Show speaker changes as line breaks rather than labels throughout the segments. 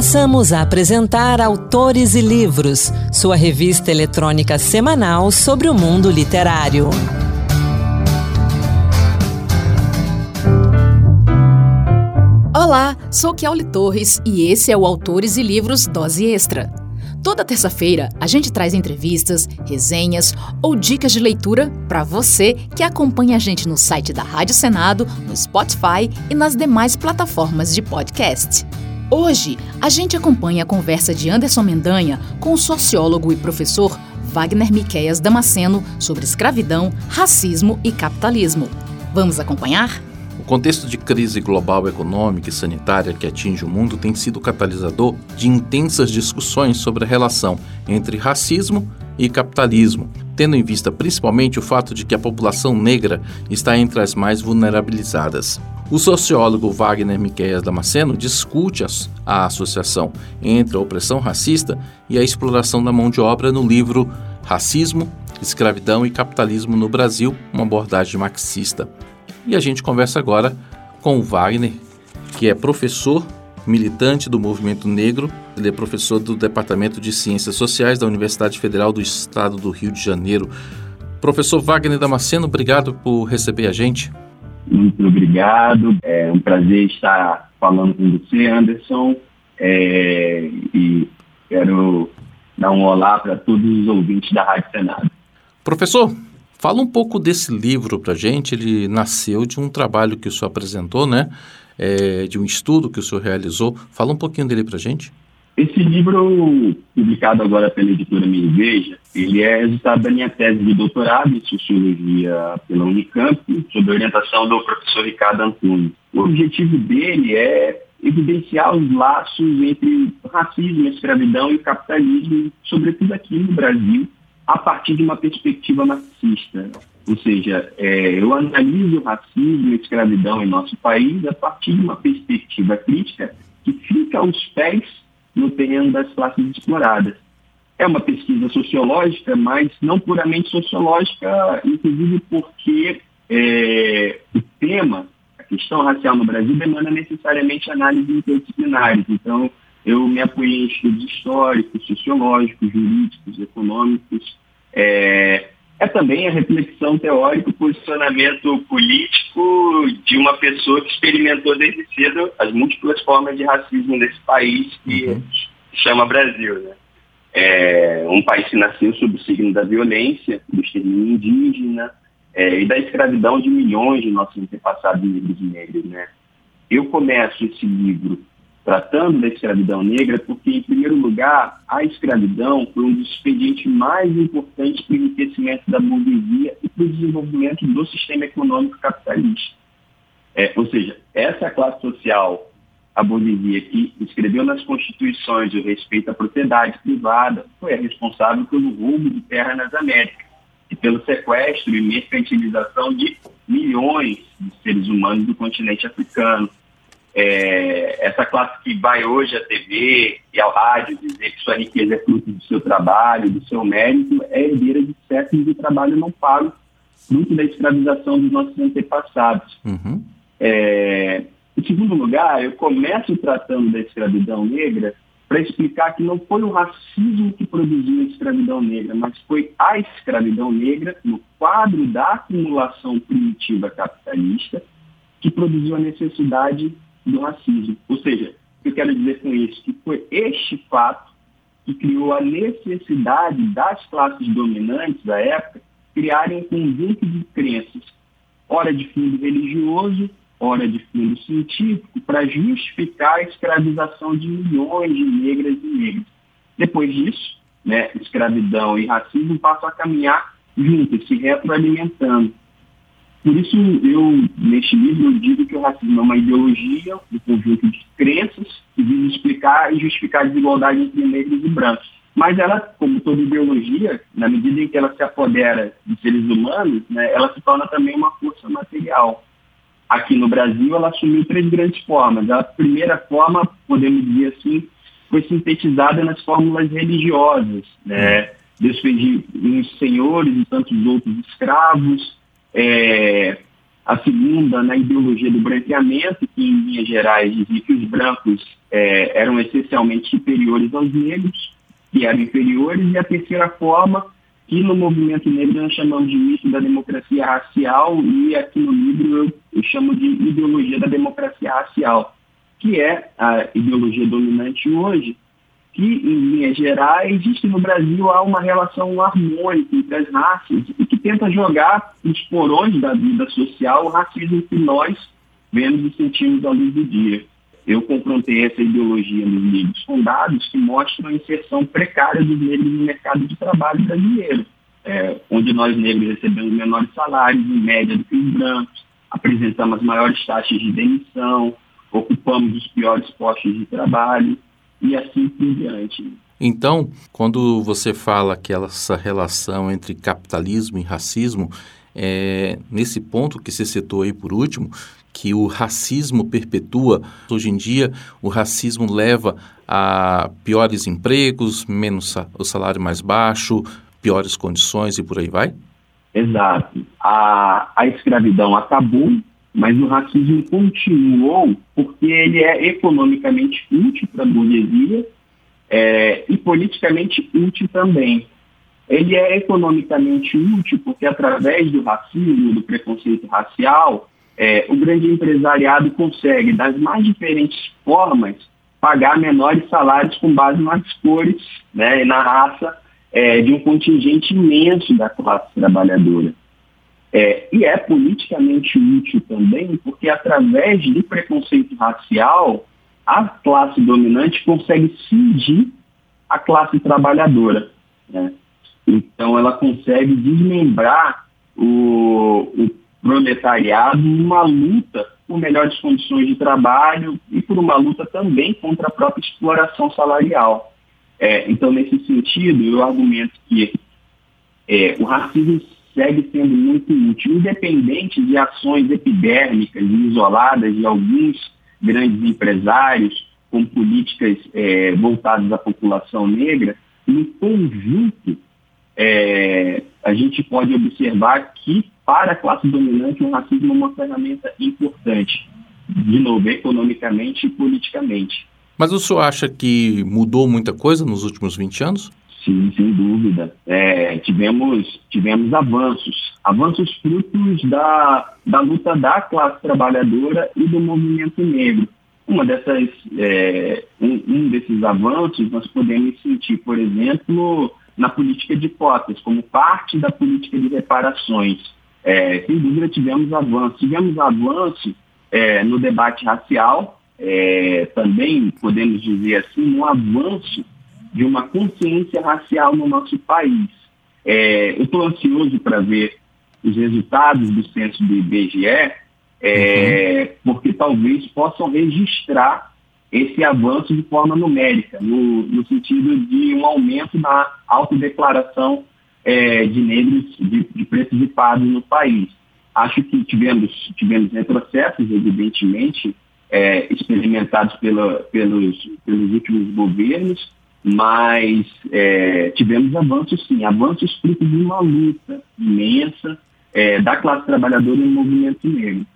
Passamos a apresentar Autores e Livros, sua revista eletrônica semanal sobre o mundo literário.
Olá, sou Kelly Torres e esse é o Autores e Livros Dose Extra. Toda terça-feira a gente traz entrevistas, resenhas ou dicas de leitura para você que acompanha a gente no site da Rádio Senado, no Spotify e nas demais plataformas de podcast. Hoje a gente acompanha a conversa de Anderson Mendanha com o sociólogo e professor Wagner Miqueias Damasceno sobre escravidão, racismo e capitalismo. Vamos acompanhar?
O contexto de crise global econômica e sanitária que atinge o mundo tem sido catalisador de intensas discussões sobre a relação entre racismo e capitalismo, tendo em vista principalmente o fato de que a população negra está entre as mais vulnerabilizadas. O sociólogo Wagner Miqueias Damasceno discute a associação entre a opressão racista e a exploração da mão de obra no livro Racismo, Escravidão e Capitalismo no Brasil, uma abordagem marxista. E a gente conversa agora com o Wagner, que é professor militante do movimento negro. Ele é professor do Departamento de Ciências Sociais da Universidade Federal do Estado do Rio de Janeiro. Professor Wagner Damasceno, obrigado por receber a gente.
Muito obrigado. É um prazer estar falando com você, Anderson. É, e quero dar um olá para todos os ouvintes da Rádio Senado.
Professor, Fala um pouco desse livro para gente. Ele nasceu de um trabalho que o senhor apresentou, né? É, de um estudo que o senhor realizou. Fala um pouquinho dele para gente.
Esse livro, publicado agora pela editora Minha Veja, ele é resultado da minha tese de doutorado em Sociologia pela Unicamp, sob orientação do professor Ricardo Antunes. O objetivo dele é evidenciar os laços entre racismo, escravidão e capitalismo, sobretudo aqui no Brasil, a partir de uma perspectiva marxista. Ou seja, é, eu analiso o racismo e a escravidão em nosso país a partir de uma perspectiva crítica que fica aos pés no terreno das classes exploradas. É uma pesquisa sociológica, mas não puramente sociológica, inclusive porque é, o tema, a questão racial no Brasil, demanda necessariamente análises interdisciplinares. Então, eu me apoiei em estudos históricos, sociológicos, jurídicos, econômicos. É, é também a reflexão teórica, o posicionamento político de uma pessoa que experimentou desde cedo as múltiplas formas de racismo nesse país que uhum. chama Brasil. Né? É um país que nasceu sob o signo da violência, do extermínio indígena é, e da escravidão de milhões de nossos antepassados negros e. Né? Eu começo esse livro tratando da escravidão negra, porque, em primeiro lugar, a escravidão foi um dos expedientes mais importantes para o enriquecimento da burguesia e para o desenvolvimento do sistema econômico capitalista. É, ou seja, essa classe social, a burguesia que escreveu nas constituições o respeito à propriedade privada, foi a responsável pelo roubo de terra nas Américas e pelo sequestro e mercantilização de milhões de seres humanos do continente africano é, essa classe que vai hoje à TV e ao rádio dizer que sua riqueza é fruto do seu trabalho, do seu mérito, é herdeira de séculos de trabalho não pago, fruto da escravização dos nossos antepassados. Uhum. É, em segundo lugar, eu começo tratando da escravidão negra para explicar que não foi o racismo que produziu a escravidão negra, mas foi a escravidão negra no quadro da acumulação primitiva capitalista que produziu a necessidade do racismo. Ou seja, eu quero dizer com isso? Que foi este fato que criou a necessidade das classes dominantes da época criarem um conjunto de crenças, ora de fundo religioso, ora de fundo científico, para justificar a escravização de milhões de negras e negros. Depois disso, né, escravidão e racismo passam a caminhar juntos, se retroalimentando. Por isso, eu, neste livro, eu digo que o racismo é uma ideologia, um conjunto de crenças que visa explicar e justificar a desigualdade entre negros e brancos. Mas ela, como toda ideologia, na medida em que ela se apodera de seres humanos, né, ela se torna também uma força material. Aqui no Brasil, ela assumiu três grandes formas. A primeira forma, podemos dizer assim, foi sintetizada nas fórmulas religiosas. Né? Deus fez uns senhores e tantos outros escravos, é, a segunda, na ideologia do branqueamento, que em linhas gerais dizia que os brancos é, eram essencialmente superiores aos negros, que eram inferiores, e a terceira forma, que no movimento negro nós chamamos de mito da democracia racial, e aqui no livro eu, eu chamo de ideologia da democracia racial, que é a ideologia dominante hoje, que, em linhas gerais, existe no Brasil há uma relação harmônica entre as raças e que tenta jogar os porões da vida social o racismo que nós vemos e sentimos à luz do dia. Eu confrontei essa ideologia nos livros fundados que mostram a inserção precária dos negros no mercado de trabalho brasileiro, é, onde nós negros recebemos menores salários, em média, do que os brancos, apresentamos as maiores taxas de demissão, ocupamos os piores postos de trabalho e assim por diante.
Então, quando você fala que essa relação entre capitalismo e racismo, é, nesse ponto que você citou aí por último, que o racismo perpetua. Hoje em dia, o racismo leva a piores empregos, menos o salário mais baixo, piores condições e por aí vai?
Exato. A, a escravidão acabou, mas o racismo continuou porque ele é economicamente útil para a burguesia é, e politicamente útil também. Ele é economicamente útil porque, através do racismo, do preconceito racial, é, o grande empresariado consegue, das mais diferentes formas, pagar menores salários com base nas cores né, e na raça é, de um contingente imenso da classe trabalhadora. É, e é politicamente útil também porque, através do preconceito racial, a classe dominante consegue cindir a classe trabalhadora. Né? Então, ela consegue desmembrar o, o proletariado numa luta por melhores condições de trabalho e por uma luta também contra a própria exploração salarial. É, então, nesse sentido, eu argumento que é, o racismo segue sendo muito útil, independente de ações epidérmicas e isoladas de alguns grandes empresários com políticas é, voltadas à população negra, no conjunto, é, a gente pode observar que, para a classe dominante, o racismo é uma ferramenta importante, de novo, economicamente e politicamente.
Mas o senhor acha que mudou muita coisa nos últimos 20 anos?
Sim, sem dúvida. É, tivemos, tivemos avanços, avanços frutos da, da luta da classe trabalhadora e do movimento negro. Uma dessas, é, um, um desses avanços nós podemos sentir, por exemplo, na política de cotas, como parte da política de reparações. É, sem dúvida tivemos avanços. Tivemos avanço é, no debate racial, é, também podemos dizer assim, um avanço de uma consciência racial no nosso país. É, eu estou ansioso para ver os resultados do censo do IBGE, é, uhum. porque talvez possam registrar esse avanço de forma numérica, no, no sentido de um aumento na autodeclaração é, de negros, de, de pretos e no país. Acho que tivemos, tivemos retrocessos, evidentemente, é, experimentados pela, pelos, pelos últimos governos, mas é, tivemos avanços sim, avanços fruto de uma luta imensa é, da classe trabalhadora no movimento negro.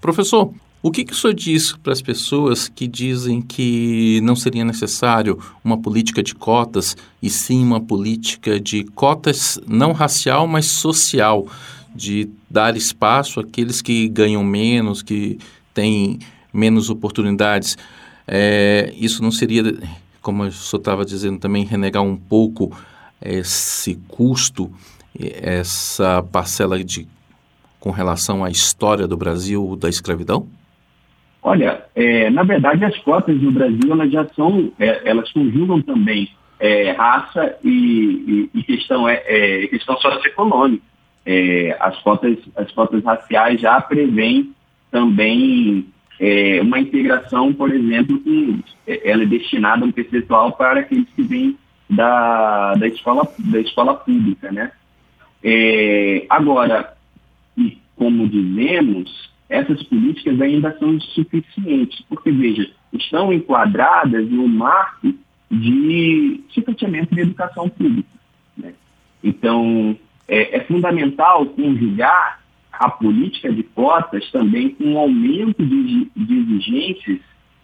Professor, o que, que o senhor diz para as pessoas que dizem que não seria necessário uma política de cotas e sim uma política de cotas não racial, mas social, de dar espaço àqueles que ganham menos, que têm menos oportunidades? É, isso não seria como o senhor estava dizendo também, renegar um pouco esse custo, essa parcela de, com relação à história do Brasil da escravidão?
Olha, é, na verdade as cotas no Brasil elas já são, é, elas conjugam também é, raça e, e, e questão, é, é questão socioeconômica. É, as, cotas, as cotas raciais já prevêem também é, uma integração, por exemplo, que ela é destinada um percentual para aqueles que vêm da, da, escola, da escola pública, né? Agora, como dizemos, essas políticas ainda são insuficientes, porque, veja, estão enquadradas no marco de sucateamento de educação pública. Né? Então, é, é fundamental conjugar a política de cotas também com um aumento de, de exigências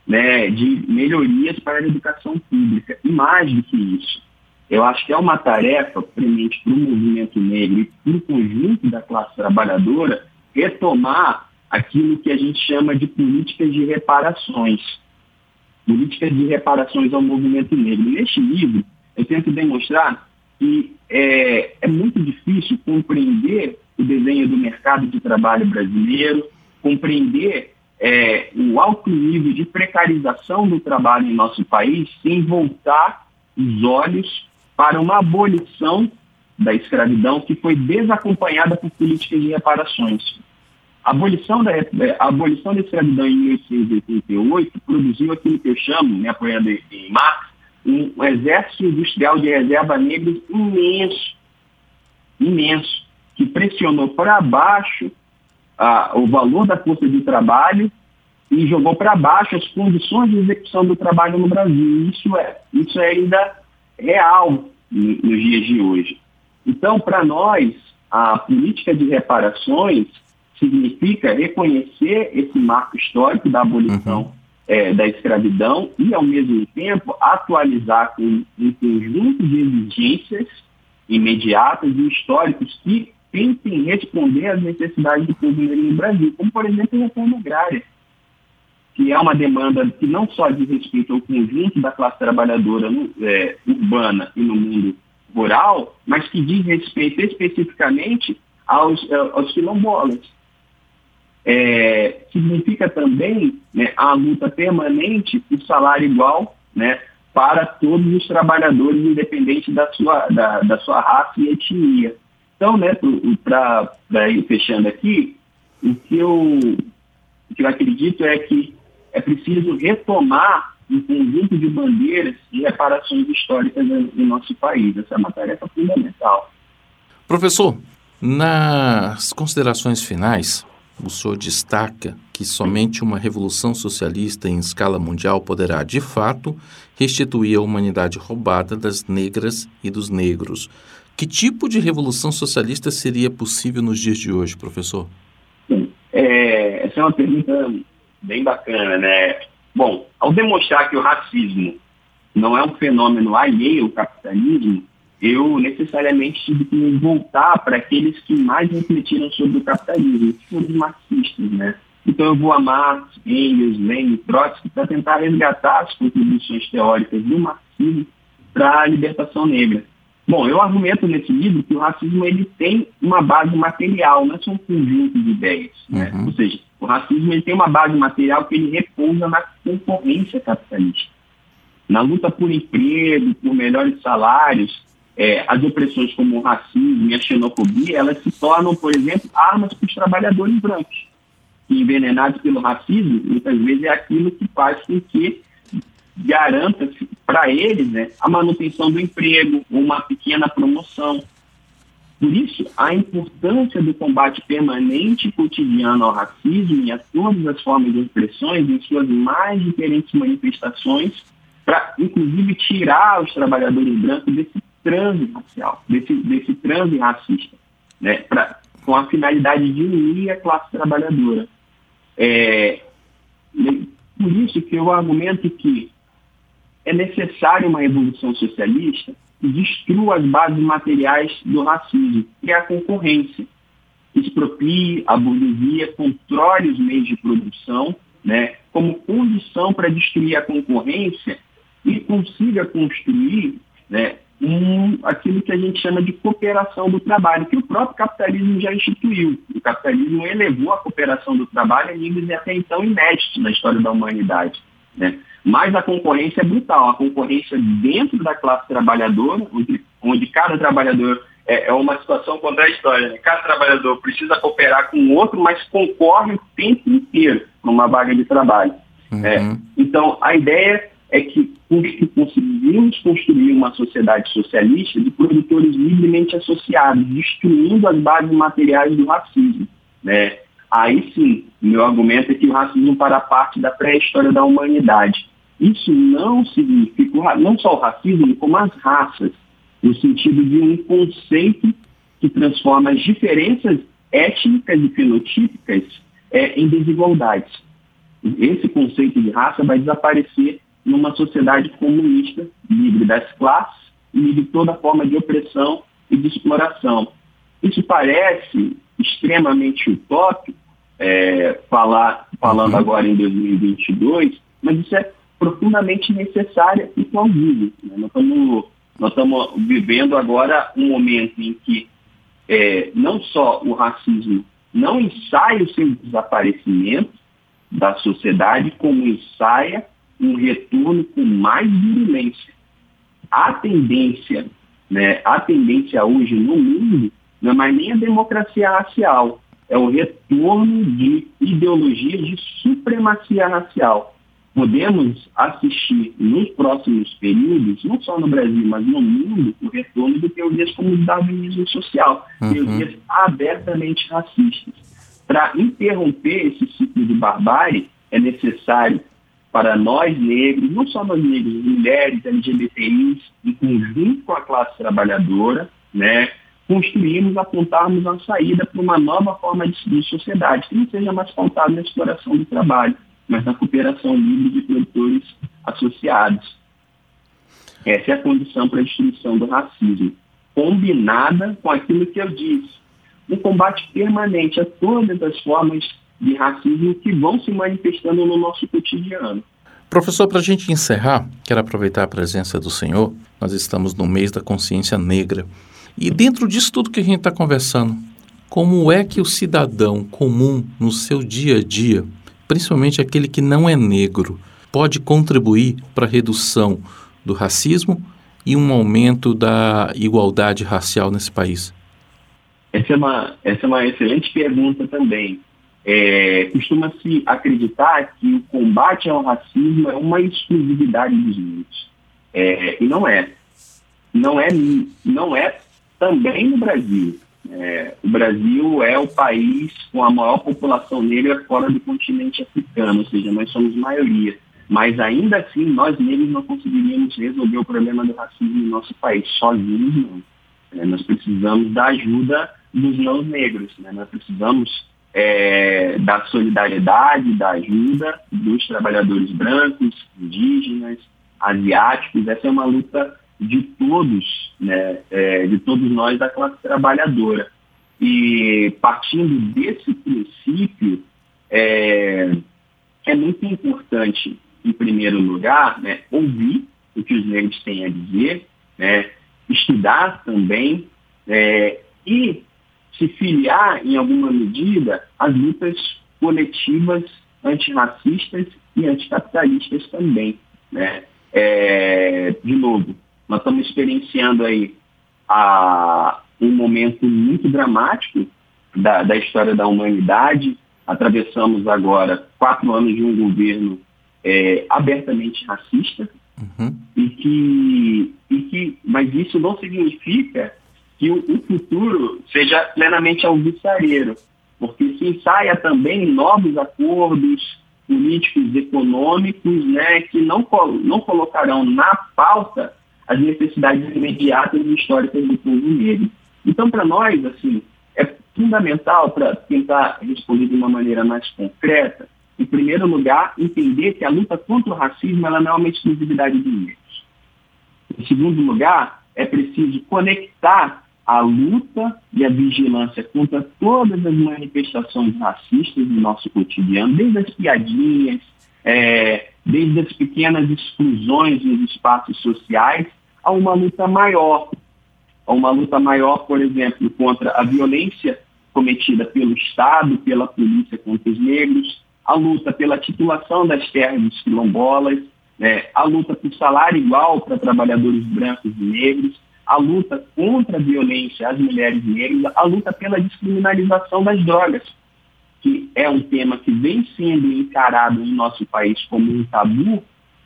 né, de melhorias para a educação pública. E mais do que isso, eu acho que é uma tarefa premente para o movimento negro e para o conjunto da classe trabalhadora retomar aquilo que a gente chama de políticas de reparações. Políticas de reparações ao movimento negro. Neste livro, eu tento demonstrar que é, é muito difícil compreender o desenho do mercado de trabalho brasileiro, compreender é, o alto nível de precarização do trabalho em nosso país sem voltar os olhos para uma abolição da escravidão que foi desacompanhada por políticas de reparações. A abolição da, abolição da escravidão em 1888 produziu aquilo que eu chamo, né, apoiando em Marx, um, exército industrial de reserva negros imenso, imenso, que pressionou para baixo o valor da força de trabalho e jogou para baixo as condições de execução do trabalho no Brasil. Isso é, isso é ainda real nos dias de hoje. Então, para nós, a política de reparações significa reconhecer esse marco histórico da abolição uhum. é, da escravidão e, ao mesmo tempo, atualizar com um conjunto de exigências imediatas e históricos que tentem responder às necessidades do povo no Brasil, como, por exemplo, a reforma agrária, que é uma demanda que não só diz respeito ao conjunto da classe trabalhadora no, é, urbana e no mundo rural, mas que diz respeito especificamente aos, aos quilombolas. É, significa também né, a luta permanente por salário igual né, para todos os trabalhadores, independente da sua, da, da sua raça e etnia. Então, né, para ir fechando aqui, o que, eu, o que eu acredito é que é preciso retomar um conjunto de bandeiras e reparações históricas em nosso país. Essa é uma tarefa fundamental.
Professor, nas considerações finais, o senhor destaca que somente uma revolução socialista em escala mundial poderá, de fato, restituir a humanidade roubada das negras e dos negros. Que tipo de revolução socialista seria possível nos dias de hoje, professor?
É, essa é uma pergunta bem bacana, né? Bom, ao demonstrar que o racismo não é um fenômeno alheio ao capitalismo, eu necessariamente tive que me voltar para aqueles que mais refletiram sobre o capitalismo, que foram os marxistas, né? Então eu vou a Marx, Engels, Lenin, Trotsky para tentar resgatar as contribuições teóricas do marxismo para a libertação negra. Bom, eu argumento nesse livro que o racismo ele tem uma base material, não é só um conjunto de ideias. Né? Uhum. Ou seja, o racismo ele tem uma base material que ele repousa na concorrência capitalista. Na luta por emprego, por melhores salários, é, as opressões como o racismo e a xenofobia, elas se tornam, por exemplo, armas para os trabalhadores brancos. Envenenados pelo racismo, muitas vezes é aquilo que faz com que garanta para eles né, a manutenção do emprego, uma pequena promoção. Por isso, a importância do combate permanente e cotidiano ao racismo e a todas as formas de opressões em suas mais diferentes manifestações, para, inclusive, tirar os trabalhadores brancos desse transe racial, desse, desse transe racista, né, pra, com a finalidade de unir a classe trabalhadora. É, por isso que eu argumento que é necessária uma revolução socialista que destrua as bases materiais do racismo, que é a concorrência. Exproprie a burguesia, controle os meios de produção, né, como condição para destruir a concorrência e consiga construir né, aquilo que a gente chama de cooperação do trabalho, que o próprio capitalismo já instituiu. O capitalismo elevou a cooperação do trabalho a níveis até então inéditos na história da humanidade. Né? Mas a concorrência é brutal. A concorrência dentro da classe trabalhadora, onde, onde cada trabalhador é, é, uma situação contraditória. Né? Cada trabalhador precisa cooperar com o outro, mas concorre o tempo inteiro numa vaga de trabalho. Uhum. É, então, a ideia é que conseguimos construir uma sociedade socialista de produtores livremente associados, destruindo as bases materiais do racismo. Né? Aí sim, meu argumento é que o racismo para parte da pré-história da humanidade. Isso não significa, não só o racismo, como as raças, no sentido de um conceito que transforma as diferenças étnicas e fenotípicas é, em desigualdades. esse conceito de raça vai desaparecer numa sociedade comunista, livre das classes e livre de toda forma de opressão e de exploração. Isso parece extremamente utópico, é, falar, falando uhum. agora em 2022, mas isso é profundamente necessário e plausível. Né? Nós estamos nós estamos vivendo agora um momento em que é, não só o racismo não ensaia o seu desaparecimento da sociedade, como ensaia um retorno com mais virulência. A tendência, né, a tendência hoje no mundo não é mais nem a democracia racial, é o retorno de ideologias de supremacia racial podemos assistir nos próximos períodos, não só no Brasil, mas no mundo, o retorno de teorias como o darwinismo social, uhum. teorias abertamente racistas. Para interromper esse ciclo de barbárie, é necessário para nós negros, não só nós negros, mulheres, LGBTIs, em conjunto com a classe trabalhadora, né, construirmos, apontarmos uma saída para uma nova forma de, de sociedade, que não seja mais pautada na exploração do trabalho mas na cooperação livre de produtores associados. Essa é a condição para a destruição do racismo, combinada com aquilo que eu disse, um combate permanente a todas as formas de racismo que vão se manifestando no nosso cotidiano.
Professor, para a gente encerrar, quero aproveitar a presença do senhor. Nós estamos no mês da consciência negra. E dentro disso tudo que a gente está conversando, como é que o cidadão comum, no seu dia a dia, principalmente aquele que não é negro, pode contribuir para a redução do racismo e um aumento da igualdade racial nesse país?
Essa é uma, essa é uma excelente pergunta também. É, Costuma-se acreditar que o combate ao racismo é uma exclusividade dos negros. É, e não é. Não é, não é também no Brasil. É, o Brasil é o país com a maior população negra fora do continente africano, ou seja, nós somos maioria. Mas ainda assim, nós negros não conseguiríamos resolver o problema do racismo no nosso país, sozinhos não. É, nós precisamos da ajuda dos não negros, né? nós precisamos é, da solidariedade, da ajuda dos trabalhadores brancos, indígenas, asiáticos. Essa é uma luta de todos, né, é, de todos nós da classe trabalhadora. E partindo desse princípio, é, é muito importante, em primeiro lugar, né, ouvir o que os negros têm a dizer, né, estudar também é, e se filiar, em alguma medida, às lutas coletivas antirracistas e anticapitalistas também. Né? É, de novo, nós estamos experienciando aí a, um momento muito dramático da, da história da humanidade. Atravessamos agora quatro anos de um governo é, abertamente racista, uhum. e, que, e que, mas isso não significa que o, o futuro seja plenamente alvissareiro, porque se ensaia também novos acordos políticos econômicos né, que não, não colocarão na pauta as necessidades imediatas e históricas do povo negro. Então, para nós, assim, é fundamental para tentar responder de uma maneira mais concreta, em primeiro lugar, entender que a luta contra o racismo ela não é uma exclusividade dos negros. Em segundo lugar, é preciso conectar a luta e a vigilância contra todas as manifestações racistas do nosso cotidiano, desde as piadinhas, é, desde as pequenas exclusões nos espaços sociais, a uma luta maior, a uma luta maior, por exemplo, contra a violência cometida pelo Estado, pela polícia contra os negros, a luta pela titulação das terras dos quilombolas, né, a luta por salário igual para trabalhadores brancos e negros, a luta contra a violência às mulheres negras, a luta pela descriminalização das drogas, que é um tema que vem sendo encarado em nosso país como um tabu,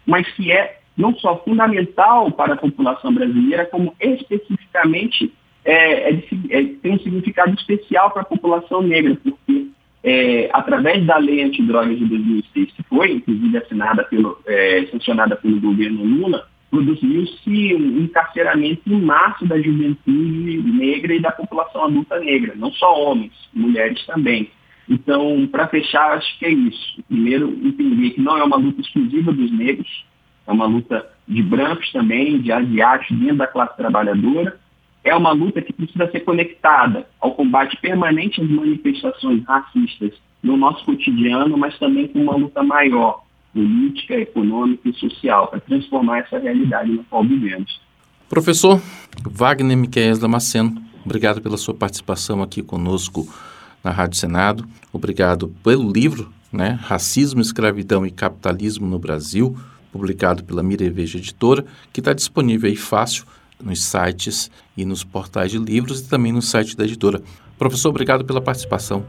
mas que é não só fundamental para a população brasileira, como especificamente é, é, é, tem um significado especial para a população negra, porque é, através da lei antidrogas de 2006, que foi inclusive assinada pelo, é, sancionada pelo governo Lula, produziu-se um encarceramento em massa da juventude negra e da população adulta negra, não só homens, mulheres também. Então, para fechar, acho que é isso. Primeiro, entender que não é uma luta exclusiva dos negros, é uma luta de brancos também, de asiáticos dentro da classe trabalhadora. É uma luta que precisa ser conectada ao combate permanente às manifestações racistas no nosso cotidiano, mas também com uma luta maior, política, econômica e social, para transformar essa realidade na qual vivemos.
Professor Wagner Miquel Damasceno, obrigado pela sua participação aqui conosco na Rádio Senado. Obrigado pelo livro, né, Racismo, Escravidão e Capitalismo no Brasil, publicado pela Mireveja Editora, que está disponível aí fácil nos sites e nos portais de livros e também no site da editora. Professor, obrigado pela participação.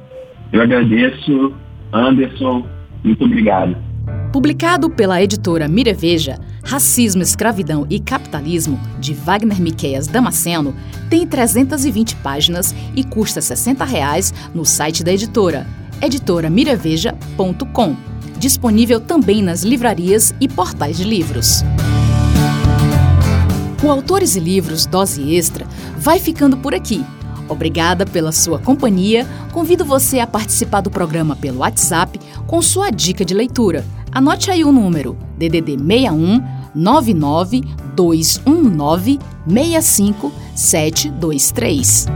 Eu agradeço, Anderson, muito obrigado.
Publicado pela editora Mireveja, Racismo, Escravidão e Capitalismo, de Wagner Miqueias Damasceno, tem 320 páginas e custa 60 reais no site da editora, editoramireveja.com. Disponível também nas livrarias e portais de livros. O Autores e Livros Dose Extra vai ficando por aqui. Obrigada pela sua companhia. Convido você a participar do programa pelo WhatsApp com sua dica de leitura. Anote aí o número DDD 61 99 219 65723.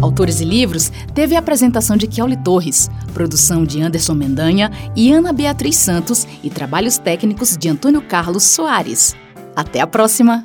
Autores e Livros teve a apresentação de Kioli Torres, produção de Anderson Mendanha e Ana Beatriz Santos e trabalhos técnicos de Antônio Carlos Soares. Até a próxima!